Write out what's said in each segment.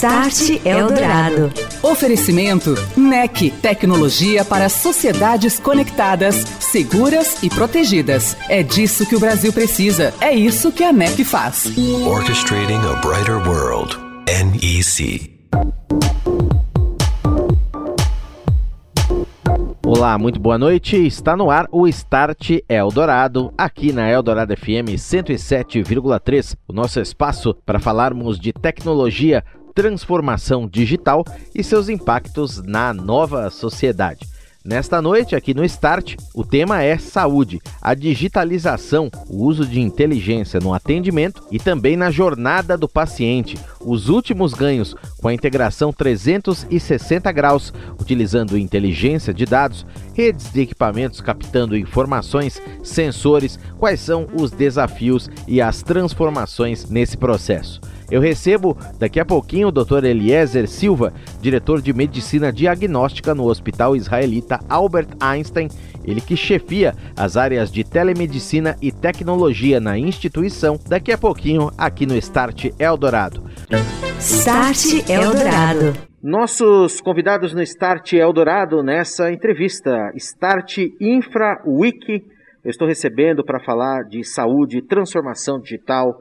Start Eldorado. Oferecimento NEC, tecnologia para sociedades conectadas, seguras e protegidas. É disso que o Brasil precisa. É isso que a NEC faz. Orchestrating a brighter world. NEC. Olá, muito boa noite. Está no ar o Start Eldorado, aqui na Eldorado FM 107,3, o nosso espaço para falarmos de tecnologia, transformação digital e seus impactos na nova sociedade. Nesta noite, aqui no Start, o tema é saúde, a digitalização, o uso de inteligência no atendimento e também na jornada do paciente, os últimos ganhos com a integração 360 graus, utilizando inteligência de dados, redes de equipamentos captando informações, sensores, quais são os desafios e as transformações nesse processo. Eu recebo daqui a pouquinho o Dr. Eliezer Silva, diretor de medicina diagnóstica no Hospital Israelita Albert Einstein, ele que chefia as áreas de telemedicina e tecnologia na instituição, daqui a pouquinho aqui no Start Eldorado. Start Eldorado. Nossos convidados no Start Eldorado nessa entrevista, Start Infra Week. Eu estou recebendo para falar de saúde, transformação digital,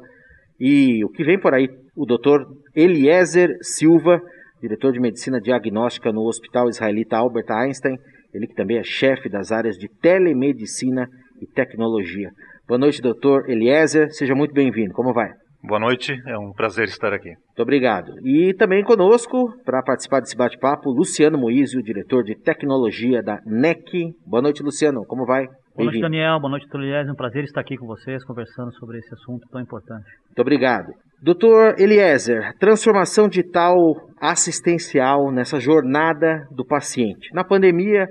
e o que vem por aí, o doutor Eliezer Silva, diretor de medicina diagnóstica no Hospital Israelita Albert Einstein, ele que também é chefe das áreas de telemedicina e tecnologia. Boa noite, doutor Eliezer, seja muito bem-vindo. Como vai? Boa noite, é um prazer estar aqui. Muito obrigado. E também conosco, para participar desse bate-papo, Luciano Moizio, diretor de tecnologia da NEC. Boa noite, Luciano, como vai? Boa noite, Daniel. Boa noite, Tuliés. É um prazer estar aqui com vocês, conversando sobre esse assunto tão importante. Muito obrigado. Doutor Eliezer, transformação digital assistencial nessa jornada do paciente. Na pandemia,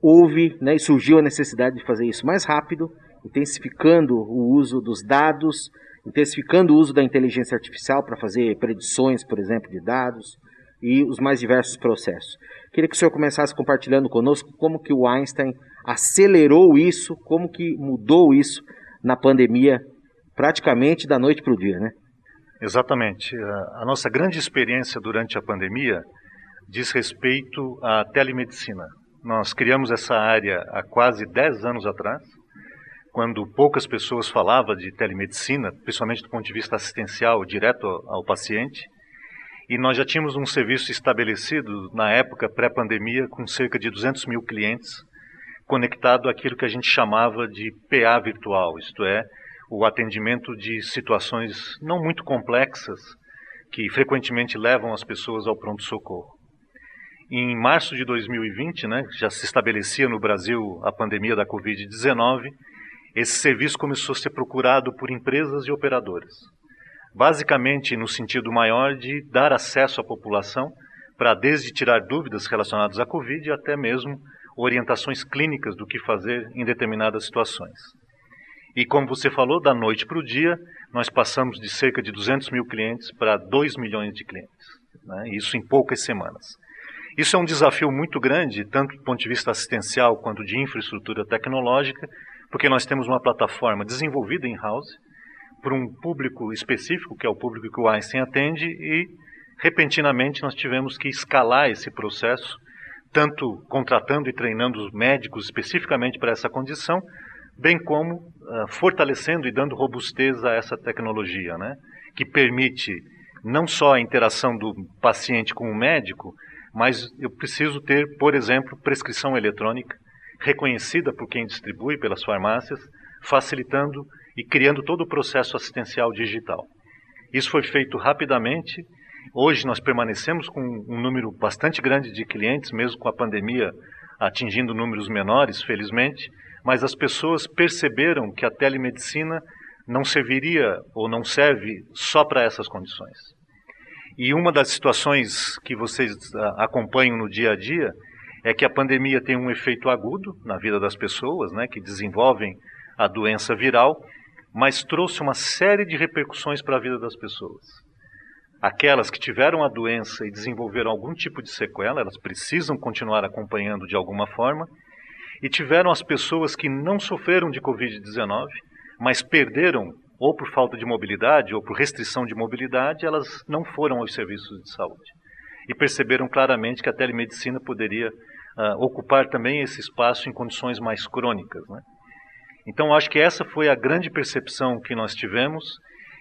houve né, e surgiu a necessidade de fazer isso mais rápido, intensificando o uso dos dados, intensificando o uso da inteligência artificial para fazer predições, por exemplo, de dados e os mais diversos processos. Queria que o senhor começasse compartilhando conosco como que o Einstein acelerou isso, como que mudou isso na pandemia, praticamente da noite para o dia, né? Exatamente. A nossa grande experiência durante a pandemia diz respeito à telemedicina. Nós criamos essa área há quase 10 anos atrás, quando poucas pessoas falavam de telemedicina, principalmente do ponto de vista assistencial, direto ao paciente. E nós já tínhamos um serviço estabelecido na época pré-pandemia com cerca de 200 mil clientes conectado àquilo que a gente chamava de PA virtual, isto é, o atendimento de situações não muito complexas que frequentemente levam as pessoas ao pronto-socorro. Em março de 2020, né, já se estabelecia no Brasil a pandemia da Covid-19, esse serviço começou a ser procurado por empresas e operadoras. Basicamente, no sentido maior de dar acesso à população para, desde tirar dúvidas relacionadas à Covid até mesmo orientações clínicas do que fazer em determinadas situações. E como você falou, da noite para o dia, nós passamos de cerca de 200 mil clientes para 2 milhões de clientes. Né? Isso em poucas semanas. Isso é um desafio muito grande, tanto do ponto de vista assistencial quanto de infraestrutura tecnológica, porque nós temos uma plataforma desenvolvida em house para um público específico, que é o público que o Einstein atende, e repentinamente nós tivemos que escalar esse processo tanto contratando e treinando os médicos especificamente para essa condição, bem como uh, fortalecendo e dando robustez a essa tecnologia, né? que permite não só a interação do paciente com o médico, mas eu preciso ter, por exemplo, prescrição eletrônica reconhecida por quem distribui, pelas farmácias, facilitando e criando todo o processo assistencial digital. Isso foi feito rapidamente Hoje nós permanecemos com um número bastante grande de clientes, mesmo com a pandemia atingindo números menores, felizmente, mas as pessoas perceberam que a telemedicina não serviria ou não serve só para essas condições. E uma das situações que vocês ah, acompanham no dia a dia é que a pandemia tem um efeito agudo na vida das pessoas, né, que desenvolvem a doença viral, mas trouxe uma série de repercussões para a vida das pessoas. Aquelas que tiveram a doença e desenvolveram algum tipo de sequela, elas precisam continuar acompanhando de alguma forma, e tiveram as pessoas que não sofreram de Covid-19, mas perderam ou por falta de mobilidade ou por restrição de mobilidade, elas não foram aos serviços de saúde. E perceberam claramente que a telemedicina poderia uh, ocupar também esse espaço em condições mais crônicas. Né? Então, acho que essa foi a grande percepção que nós tivemos,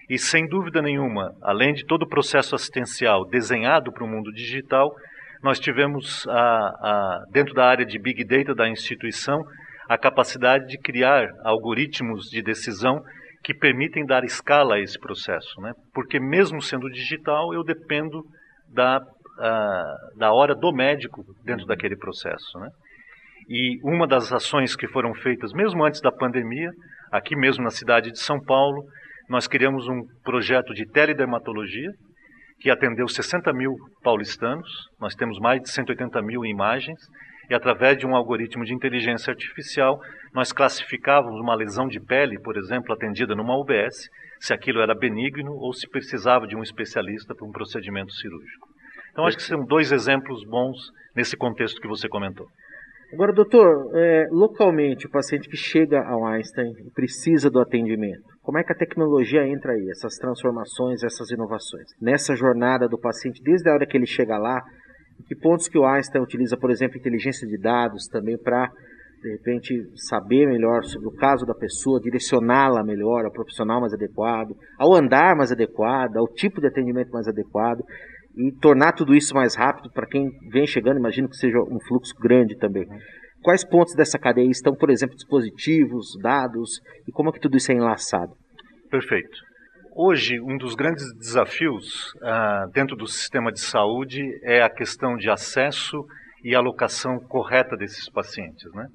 e sem dúvida nenhuma, além de todo o processo assistencial desenhado para o mundo digital, nós tivemos, a, a, dentro da área de Big Data da instituição, a capacidade de criar algoritmos de decisão que permitem dar escala a esse processo, né? Porque mesmo sendo digital, eu dependo da, uh, da hora do médico dentro daquele processo, né? E uma das ações que foram feitas mesmo antes da pandemia, aqui mesmo na cidade de São Paulo, nós criamos um projeto de teledermatologia que atendeu 60 mil paulistanos. Nós temos mais de 180 mil imagens e através de um algoritmo de inteligência artificial, nós classificávamos uma lesão de pele, por exemplo, atendida numa UBS, se aquilo era benigno ou se precisava de um especialista para um procedimento cirúrgico. Então, acho que são dois exemplos bons nesse contexto que você comentou. Agora, doutor, é, localmente, o paciente que chega ao Einstein precisa do atendimento, como é que a tecnologia entra aí, essas transformações, essas inovações? Nessa jornada do paciente, desde a hora que ele chega lá, que pontos que o Einstein utiliza, por exemplo, inteligência de dados também para, de repente, saber melhor sobre o caso da pessoa, direcioná-la melhor ao profissional mais adequado, ao andar mais adequado, ao tipo de atendimento mais adequado e tornar tudo isso mais rápido para quem vem chegando, imagino que seja um fluxo grande também. Quais pontos dessa cadeia estão, por exemplo, dispositivos, dados e como é que tudo isso é enlaçado? Perfeito. Hoje, um dos grandes desafios ah, dentro do sistema de saúde é a questão de acesso e alocação correta desses pacientes. Né?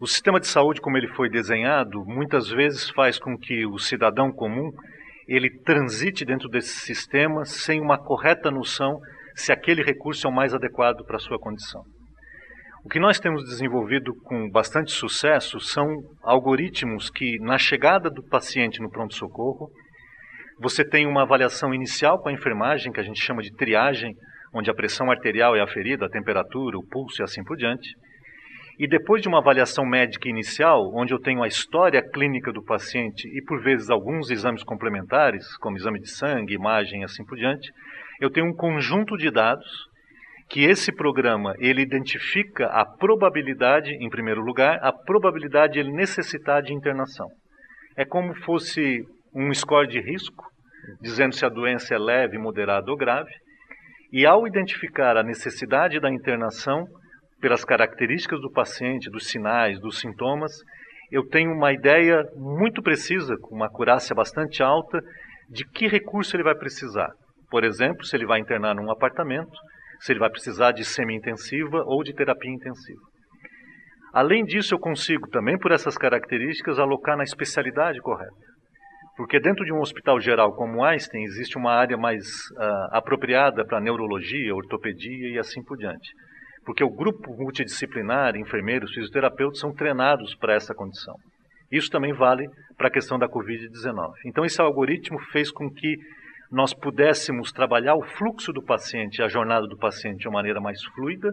O sistema de saúde, como ele foi desenhado, muitas vezes faz com que o cidadão comum ele transite dentro desse sistema sem uma correta noção se aquele recurso é o mais adequado para a sua condição. O que nós temos desenvolvido com bastante sucesso são algoritmos que, na chegada do paciente no pronto-socorro, você tem uma avaliação inicial com a enfermagem, que a gente chama de triagem, onde a pressão arterial é aferida, a temperatura, o pulso e assim por diante. E depois de uma avaliação médica inicial, onde eu tenho a história clínica do paciente e por vezes alguns exames complementares, como exame de sangue, imagem e assim por diante, eu tenho um conjunto de dados que esse programa ele identifica a probabilidade, em primeiro lugar, a probabilidade de ele necessitar de internação. É como fosse um score de risco, dizendo se a doença é leve, moderada ou grave. E ao identificar a necessidade da internação, pelas características do paciente, dos sinais, dos sintomas, eu tenho uma ideia muito precisa, com uma acurácia bastante alta, de que recurso ele vai precisar. Por exemplo, se ele vai internar num apartamento, se ele vai precisar de semi-intensiva ou de terapia intensiva. Além disso, eu consigo também, por essas características, alocar na especialidade correta. Porque dentro de um hospital geral como Einstein, existe uma área mais uh, apropriada para neurologia, ortopedia e assim por diante. Porque o grupo multidisciplinar, enfermeiros, fisioterapeutas, são treinados para essa condição. Isso também vale para a questão da Covid-19. Então, esse algoritmo fez com que nós pudéssemos trabalhar o fluxo do paciente, a jornada do paciente de uma maneira mais fluida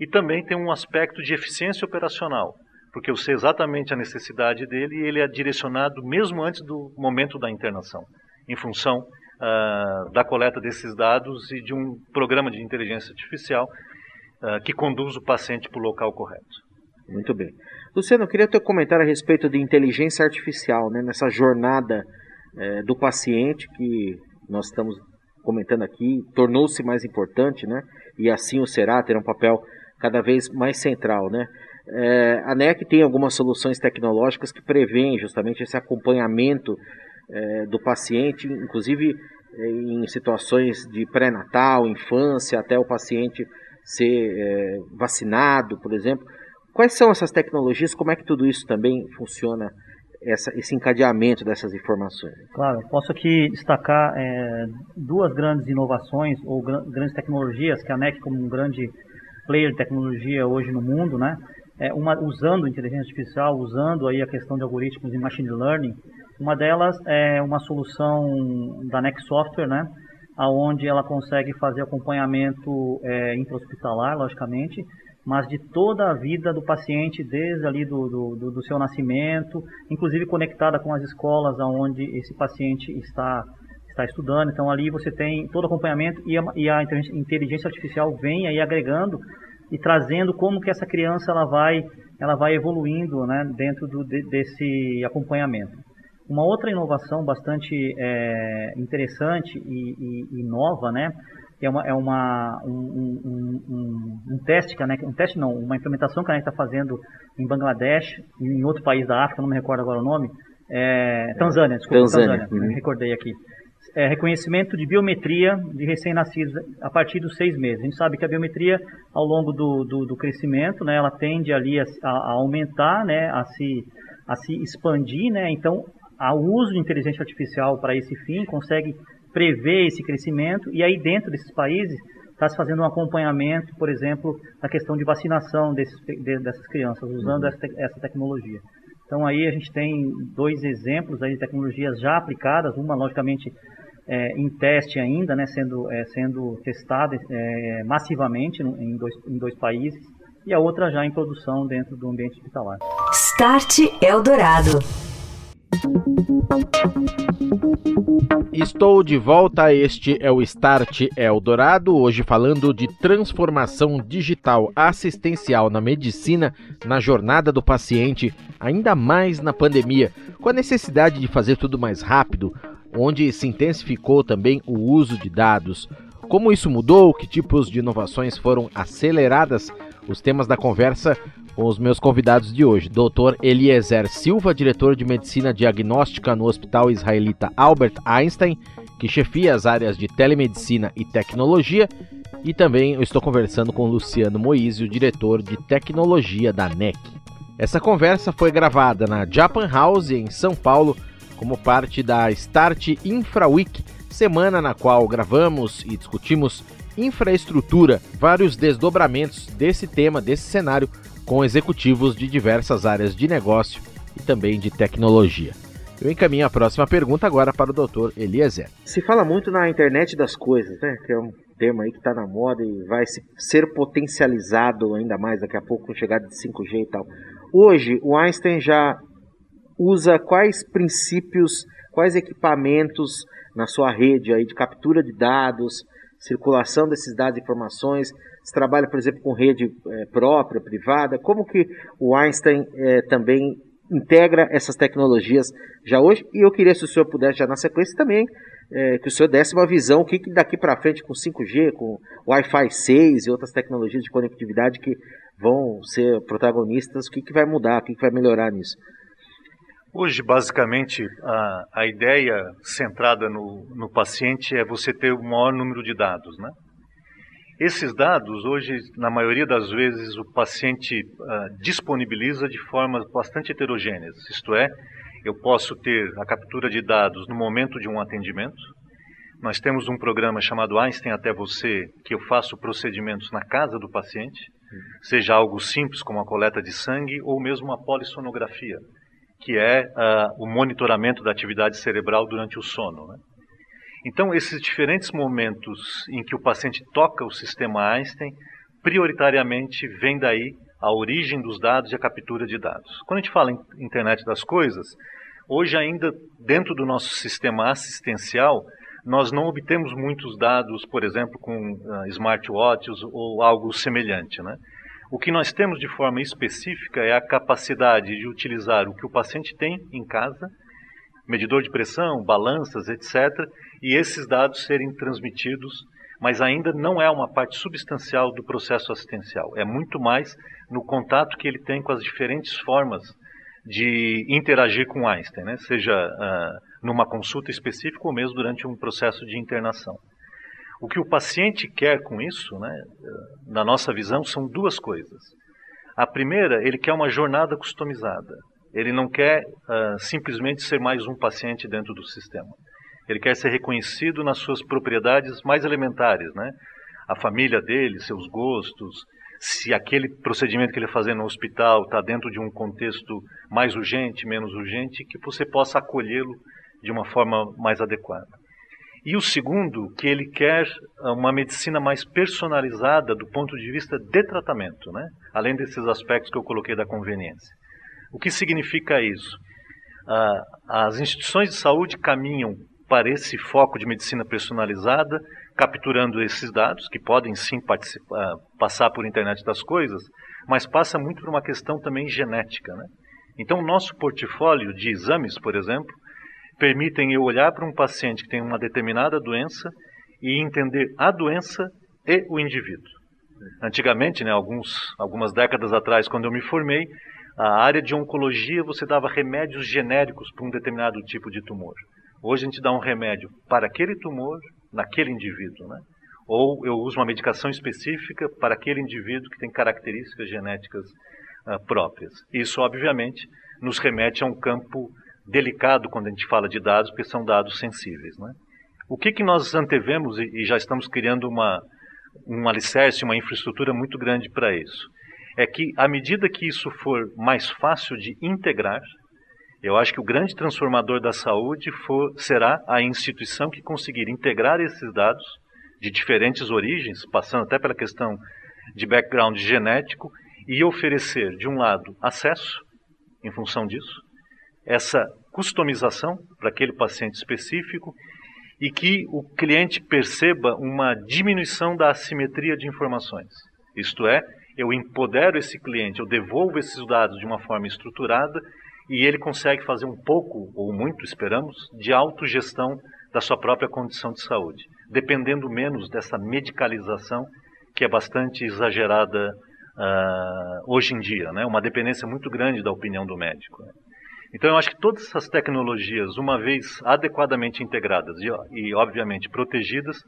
e também tem um aspecto de eficiência operacional porque eu sei exatamente a necessidade dele e ele é direcionado mesmo antes do momento da internação, em função uh, da coleta desses dados e de um programa de inteligência artificial uh, que conduz o paciente para o local correto. Muito bem. Luciano, eu queria ter um comentário a respeito de inteligência artificial, né, nessa jornada eh, do paciente que nós estamos comentando aqui, tornou-se mais importante, né, e assim o será, ter um papel cada vez mais central, né? É, a NEC tem algumas soluções tecnológicas que prevêem justamente esse acompanhamento é, do paciente, inclusive é, em situações de pré-natal, infância, até o paciente ser é, vacinado, por exemplo. Quais são essas tecnologias? Como é que tudo isso também funciona essa, esse encadeamento dessas informações? Claro, posso aqui destacar é, duas grandes inovações ou gr grandes tecnologias que a NEC como um grande player de tecnologia hoje no mundo, né? É, uma usando inteligência artificial, usando aí a questão de algoritmos e machine learning. Uma delas é uma solução da NEC Software, né? Aonde ela consegue fazer acompanhamento é, intra-hospitalar, logicamente, mas de toda a vida do paciente, desde ali do, do, do, seu nascimento, inclusive conectada com as escolas onde esse paciente está, está estudando. Então ali você tem todo o acompanhamento e a, e a inteligência artificial vem aí agregando e trazendo como que essa criança ela vai, ela vai evoluindo né, dentro do, de, desse acompanhamento. Uma outra inovação bastante é, interessante e, e, e nova, né, é uma, é uma um, um, um, um, teste que a NEC, um teste não, uma implementação que a NEC está fazendo em Bangladesh e em outro país da África, não me recordo agora o nome, é, Tanzânia, desculpa, Tanzânia, Tanzânia uhum. recordei aqui. É, reconhecimento de biometria de recém-nascidos a partir dos seis meses. A gente sabe que a biometria, ao longo do, do, do crescimento, né, ela tende ali a, a, aumentar, né, a se, a se expandir, né, então o uso de inteligência artificial para esse fim consegue prever esse crescimento e aí dentro desses países está se fazendo um acompanhamento, por exemplo, na questão de vacinação desses, de, dessas crianças, usando essa, essa tecnologia. Então aí a gente tem dois exemplos aí de tecnologias já aplicadas, uma logicamente é, em teste ainda, né, sendo, é, sendo testada é, massivamente em dois, em dois países, e a outra já em produção dentro do ambiente hospitalar. Start Eldorado. Estou de volta, este é o Start Eldorado, hoje falando de transformação digital assistencial na medicina, na jornada do paciente, ainda mais na pandemia, com a necessidade de fazer tudo mais rápido, onde se intensificou também o uso de dados. Como isso mudou? Que tipos de inovações foram aceleradas? Os temas da conversa com os meus convidados de hoje, Dr. Eliezer Silva, diretor de Medicina Diagnóstica no Hospital Israelita Albert Einstein, que chefia as áreas de telemedicina e tecnologia, e também estou conversando com Luciano Moizio, diretor de tecnologia da NEC. Essa conversa foi gravada na Japan House em São Paulo, como parte da Start Infra Week, semana na qual gravamos e discutimos infraestrutura, vários desdobramentos desse tema, desse cenário com executivos de diversas áreas de negócio e também de tecnologia. Eu encaminho a próxima pergunta agora para o Dr. Eliezer. Se fala muito na internet das coisas, né? que é um termo aí que está na moda e vai ser potencializado ainda mais daqui a pouco com chegada de 5G e tal. Hoje, o Einstein já usa quais princípios, quais equipamentos na sua rede aí de captura de dados, circulação desses dados e informações, você trabalha, por exemplo, com rede é, própria, privada. Como que o Einstein é, também integra essas tecnologias já hoje? E eu queria, se o senhor pudesse, já na sequência também, é, que o senhor desse uma visão, o que, que daqui para frente com 5G, com Wi-Fi 6 e outras tecnologias de conectividade que vão ser protagonistas, o que, que vai mudar, o que, que vai melhorar nisso? Hoje, basicamente, a, a ideia centrada no, no paciente é você ter o maior número de dados, né? Esses dados, hoje, na maioria das vezes, o paciente uh, disponibiliza de formas bastante heterogêneas. Isto é, eu posso ter a captura de dados no momento de um atendimento. Nós temos um programa chamado Einstein Até Você, que eu faço procedimentos na casa do paciente, seja algo simples como a coleta de sangue ou mesmo a polissonografia, que é uh, o monitoramento da atividade cerebral durante o sono. Né? Então, esses diferentes momentos em que o paciente toca o sistema Einstein, prioritariamente vem daí a origem dos dados e a captura de dados. Quando a gente fala em internet das coisas, hoje ainda dentro do nosso sistema assistencial, nós não obtemos muitos dados, por exemplo, com uh, smartwatches ou algo semelhante. Né? O que nós temos de forma específica é a capacidade de utilizar o que o paciente tem em casa, medidor de pressão, balanças, etc., e esses dados serem transmitidos, mas ainda não é uma parte substancial do processo assistencial. É muito mais no contato que ele tem com as diferentes formas de interagir com Einstein, né? seja uh, numa consulta específica ou mesmo durante um processo de internação. O que o paciente quer com isso, né, na nossa visão, são duas coisas. A primeira, ele quer uma jornada customizada. Ele não quer uh, simplesmente ser mais um paciente dentro do sistema. Ele quer ser reconhecido nas suas propriedades mais elementares, né? A família dele, seus gostos, se aquele procedimento que ele fazer no hospital está dentro de um contexto mais urgente, menos urgente, que você possa acolhê-lo de uma forma mais adequada. E o segundo, que ele quer uma medicina mais personalizada do ponto de vista de tratamento, né? além desses aspectos que eu coloquei da conveniência. O que significa isso? Ah, as instituições de saúde caminham para esse foco de medicina personalizada, capturando esses dados, que podem sim passar por internet das coisas, mas passa muito por uma questão também genética. Né? Então, o nosso portfólio de exames, por exemplo, permitem eu olhar para um paciente que tem uma determinada doença e entender a doença e o indivíduo. Antigamente, né, alguns, algumas décadas atrás, quando eu me formei, a área de oncologia você dava remédios genéricos para um determinado tipo de tumor. Hoje a gente dá um remédio para aquele tumor, naquele indivíduo, né? Ou eu uso uma medicação específica para aquele indivíduo que tem características genéticas uh, próprias. Isso, obviamente, nos remete a um campo delicado quando a gente fala de dados, porque são dados sensíveis. Né? O que, que nós antevemos e, e já estamos criando uma, um alicerce, uma infraestrutura muito grande para isso? É que, à medida que isso for mais fácil de integrar, eu acho que o grande transformador da saúde for, será a instituição que conseguir integrar esses dados de diferentes origens, passando até pela questão de background genético, e oferecer, de um lado, acesso, em função disso, essa customização para aquele paciente específico e que o cliente perceba uma diminuição da assimetria de informações. Isto é, eu empodero esse cliente, eu devolvo esses dados de uma forma estruturada e ele consegue fazer um pouco, ou muito, esperamos, de autogestão da sua própria condição de saúde, dependendo menos dessa medicalização que é bastante exagerada uh, hoje em dia, né? uma dependência muito grande da opinião do médico. Né? Então, eu acho que todas essas tecnologias, uma vez adequadamente integradas e, e obviamente, protegidas,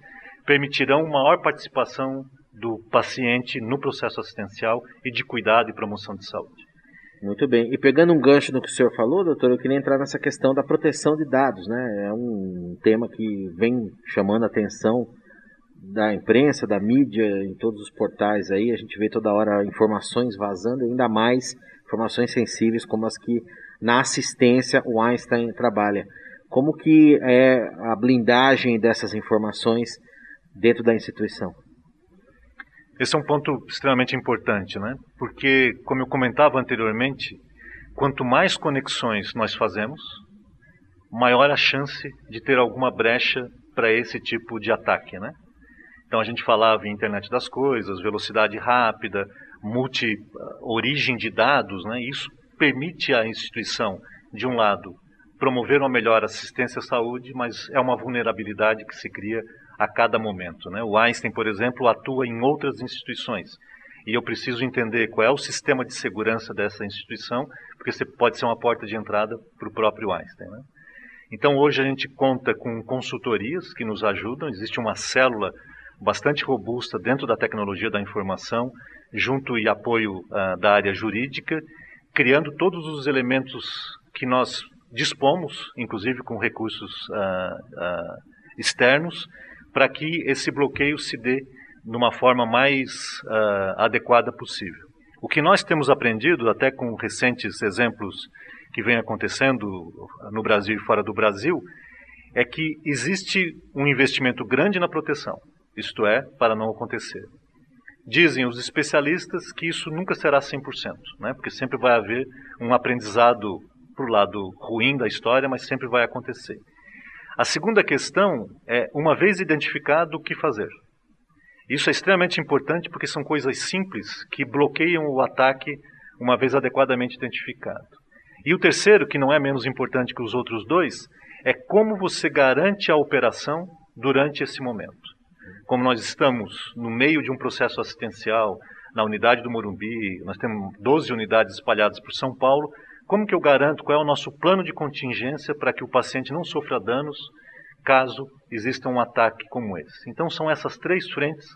permitirão maior participação do paciente no processo assistencial e de cuidado e promoção de saúde. Muito bem. E pegando um gancho no que o senhor falou, doutor, eu queria entrar nessa questão da proteção de dados, né? É um tema que vem chamando a atenção da imprensa, da mídia, em todos os portais aí. A gente vê toda hora informações vazando, ainda mais informações sensíveis como as que na assistência o Einstein trabalha. Como que é a blindagem dessas informações dentro da instituição? Esse é um ponto extremamente importante, né? Porque, como eu comentava anteriormente, quanto mais conexões nós fazemos, maior a chance de ter alguma brecha para esse tipo de ataque, né? Então a gente falava em internet das coisas, velocidade rápida, multi origem de dados, né? Isso permite à instituição, de um lado, promover uma melhor assistência à saúde, mas é uma vulnerabilidade que se cria a cada momento. Né? O Einstein, por exemplo, atua em outras instituições. E eu preciso entender qual é o sistema de segurança dessa instituição, porque você pode ser uma porta de entrada para o próprio Einstein. Né? Então, hoje a gente conta com consultorias que nos ajudam, existe uma célula bastante robusta dentro da tecnologia da informação, junto e apoio uh, da área jurídica, criando todos os elementos que nós dispomos, inclusive com recursos uh, uh, externos, para que esse bloqueio se dê de uma forma mais uh, adequada possível. O que nós temos aprendido, até com recentes exemplos que vem acontecendo no Brasil e fora do Brasil, é que existe um investimento grande na proteção, isto é, para não acontecer. Dizem os especialistas que isso nunca será 100%, né? porque sempre vai haver um aprendizado para o lado ruim da história, mas sempre vai acontecer. A segunda questão é, uma vez identificado, o que fazer? Isso é extremamente importante porque são coisas simples que bloqueiam o ataque uma vez adequadamente identificado. E o terceiro, que não é menos importante que os outros dois, é como você garante a operação durante esse momento como nós estamos no meio de um processo assistencial na unidade do Morumbi, nós temos 12 unidades espalhadas por São Paulo, como que eu garanto qual é o nosso plano de contingência para que o paciente não sofra danos caso exista um ataque como esse? Então são essas três frentes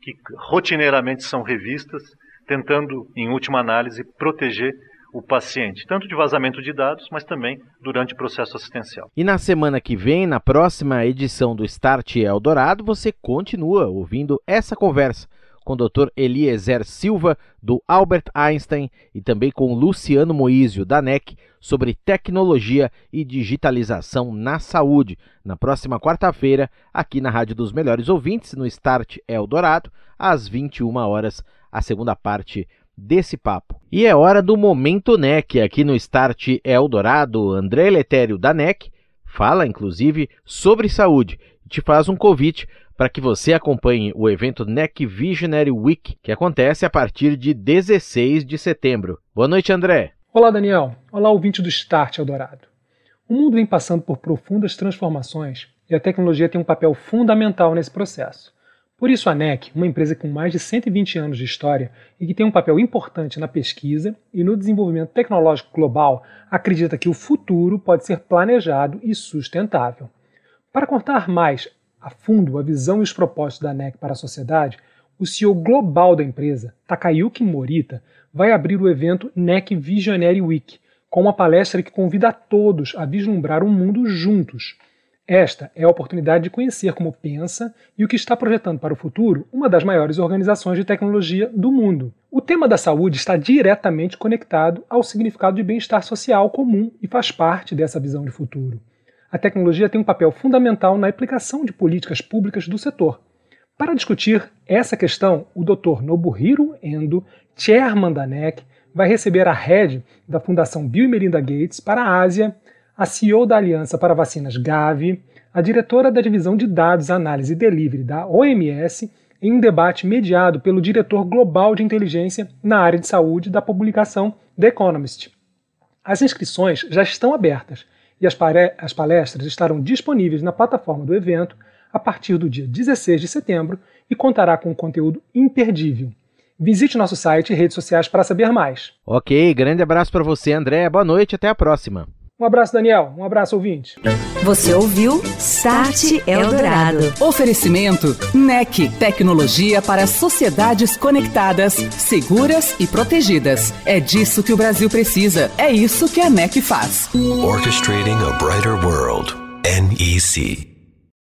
que rotineiramente são revistas, tentando, em última análise, proteger o paciente, tanto de vazamento de dados, mas também durante o processo assistencial. E na semana que vem, na próxima edição do Start Eldorado, você continua ouvindo essa conversa com o Dr. Eliezer Silva, do Albert Einstein, e também com Luciano Moísio, da NEC, sobre tecnologia e digitalização na saúde, na próxima quarta-feira, aqui na Rádio dos Melhores Ouvintes, no Start Eldorado, às 21 horas, a segunda parte desse papo. E é hora do Momento NEC, aqui no Start Eldorado, André Letério, da NEC, fala inclusive sobre saúde e te faz um convite para que você acompanhe o evento NEC Visionary Week, que acontece a partir de 16 de setembro. Boa noite, André. Olá, Daniel. Olá, ouvinte do Start Eldorado. O mundo vem passando por profundas transformações e a tecnologia tem um papel fundamental nesse processo. Por isso, a NEC, uma empresa com mais de 120 anos de história e que tem um papel importante na pesquisa e no desenvolvimento tecnológico global, acredita que o futuro pode ser planejado e sustentável. Para contar mais a fundo a visão e os propósitos da NEC para a sociedade, o CEO global da empresa, Takayuki Morita, vai abrir o evento NEC Visionary Week, com uma palestra que convida a todos a vislumbrar um mundo juntos. Esta é a oportunidade de conhecer como pensa e o que está projetando para o futuro uma das maiores organizações de tecnologia do mundo. O tema da saúde está diretamente conectado ao significado de bem-estar social comum e faz parte dessa visão de futuro a tecnologia tem um papel fundamental na aplicação de políticas públicas do setor. Para discutir essa questão, o Dr. Nobuhiro Endo, chairman da NEC, vai receber a head da Fundação Bill e Melinda Gates para a Ásia, a CEO da Aliança para Vacinas Gavi, a diretora da Divisão de Dados, Análise e Delivery da OMS, em um debate mediado pelo diretor global de inteligência na área de saúde da publicação The Economist. As inscrições já estão abertas e as, as palestras estarão disponíveis na plataforma do evento a partir do dia 16 de setembro e contará com um conteúdo imperdível. Visite nosso site e redes sociais para saber mais. Ok, grande abraço para você, André. Boa noite, até a próxima. Um abraço, Daniel. Um abraço, ouvinte. Você ouviu Start Eldorado. Oferecimento NEC. Tecnologia para sociedades conectadas, seguras e protegidas. É disso que o Brasil precisa. É isso que a NEC faz. Orchestrating a Brighter World. NEC.